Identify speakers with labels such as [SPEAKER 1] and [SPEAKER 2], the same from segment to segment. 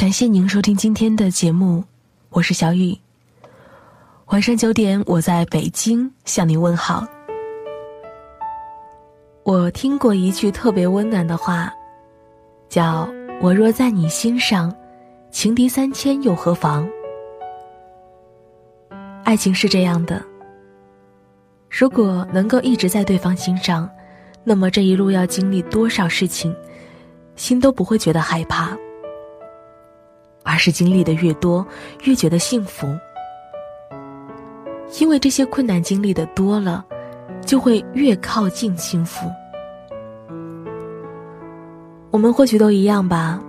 [SPEAKER 1] 感谢您收听今天的节目，我是小雨。晚上九点，我在北京向您问好。我听过一句特别温暖的话，叫“我若在你心上，情敌三千又何妨？”爱情是这样的，如果能够一直在对方心上，那么这一路要经历多少事情，心都不会觉得害怕。而是经历的越多，越觉得幸福，因为这些困难经历的多了，就会越靠近幸福。我们或许都一样吧，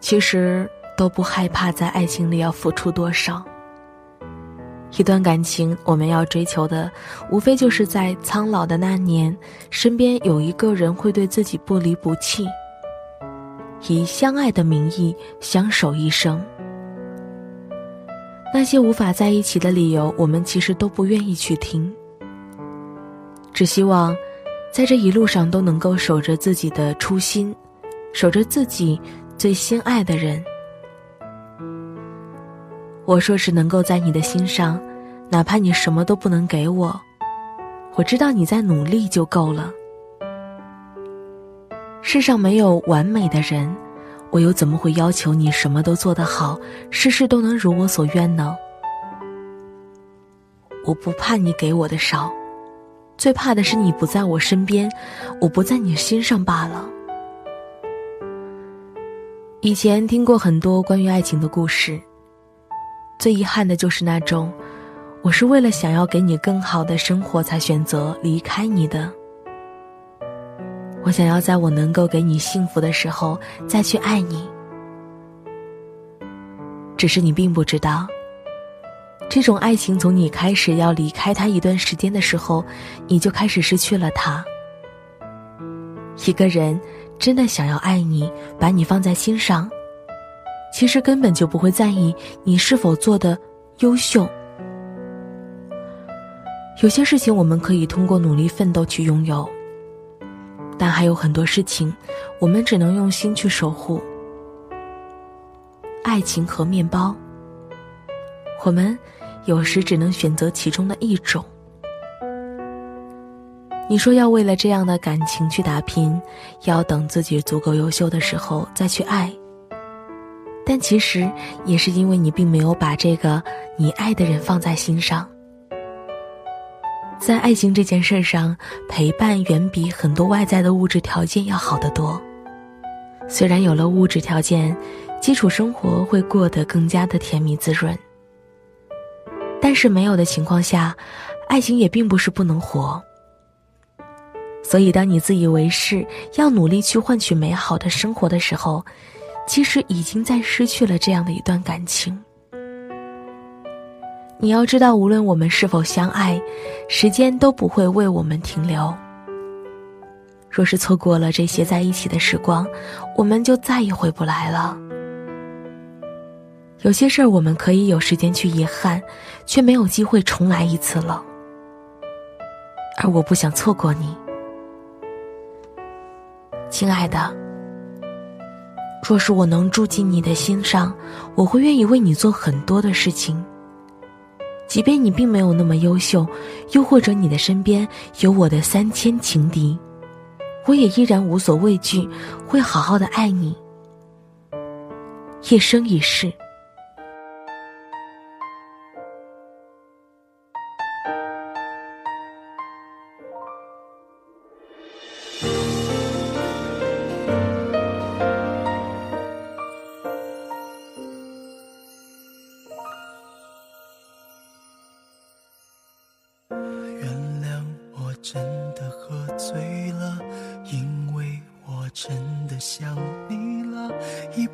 [SPEAKER 1] 其实都不害怕在爱情里要付出多少。一段感情，我们要追求的，无非就是在苍老的那年，身边有一个人会对自己不离不弃。以相爱的名义相守一生，那些无法在一起的理由，我们其实都不愿意去听。只希望，在这一路上都能够守着自己的初心，守着自己最心爱的人。我说是能够在你的心上，哪怕你什么都不能给我，我知道你在努力就够了。世上没有完美的人，我又怎么会要求你什么都做得好，事事都能如我所愿呢？我不怕你给我的少，最怕的是你不在我身边，我不在你心上罢了。以前听过很多关于爱情的故事，最遗憾的就是那种，我是为了想要给你更好的生活才选择离开你的。我想要在我能够给你幸福的时候再去爱你，只是你并不知道，这种爱情从你开始要离开他一段时间的时候，你就开始失去了他。一个人真的想要爱你，把你放在心上，其实根本就不会在意你是否做的优秀。有些事情我们可以通过努力奋斗去拥有。但还有很多事情，我们只能用心去守护。爱情和面包，我们有时只能选择其中的一种。你说要为了这样的感情去打拼，要等自己足够优秀的时候再去爱。但其实也是因为你并没有把这个你爱的人放在心上。在爱情这件事上，陪伴远比很多外在的物质条件要好得多。虽然有了物质条件，基础生活会过得更加的甜蜜滋润，但是没有的情况下，爱情也并不是不能活。所以，当你自以为是要努力去换取美好的生活的时候，其实已经在失去了这样的一段感情。你要知道，无论我们是否相爱，时间都不会为我们停留。若是错过了这些在一起的时光，我们就再也回不来了。有些事儿我们可以有时间去遗憾，却没有机会重来一次了。而我不想错过你，亲爱的。若是我能住进你的心上，我会愿意为你做很多的事情。即便你并没有那么优秀，又或者你的身边有我的三千情敌，我也依然无所畏惧，会好好的爱你，一生一世。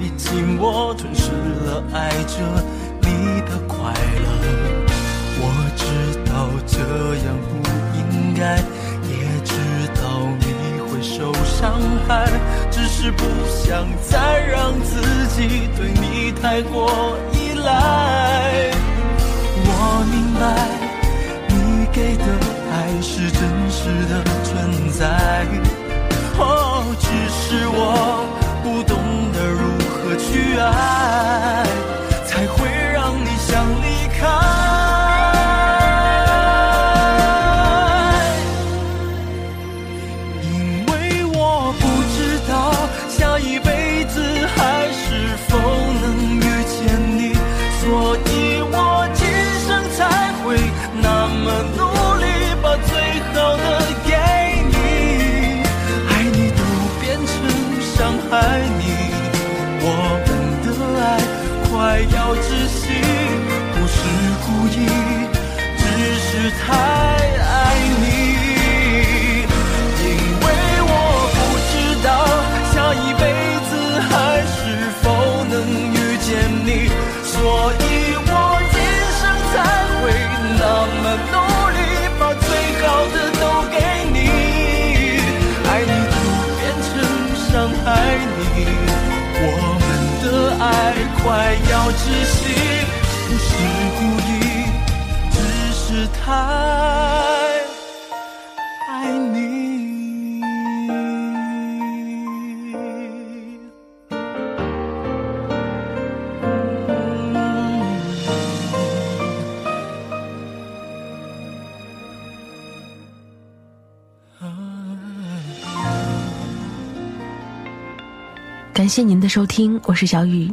[SPEAKER 2] 毕竟我吞噬了爱着你的快乐，我知道这样不应该，也知道你会受伤害，只是不想再让自己对你太过依赖，我明白你给的爱是真实的存在，哦，只是我不懂得如何。要窒息，不是故意，只是太快要窒息，不是故意，只是太爱你。
[SPEAKER 1] 感谢您的收听，我是小雨。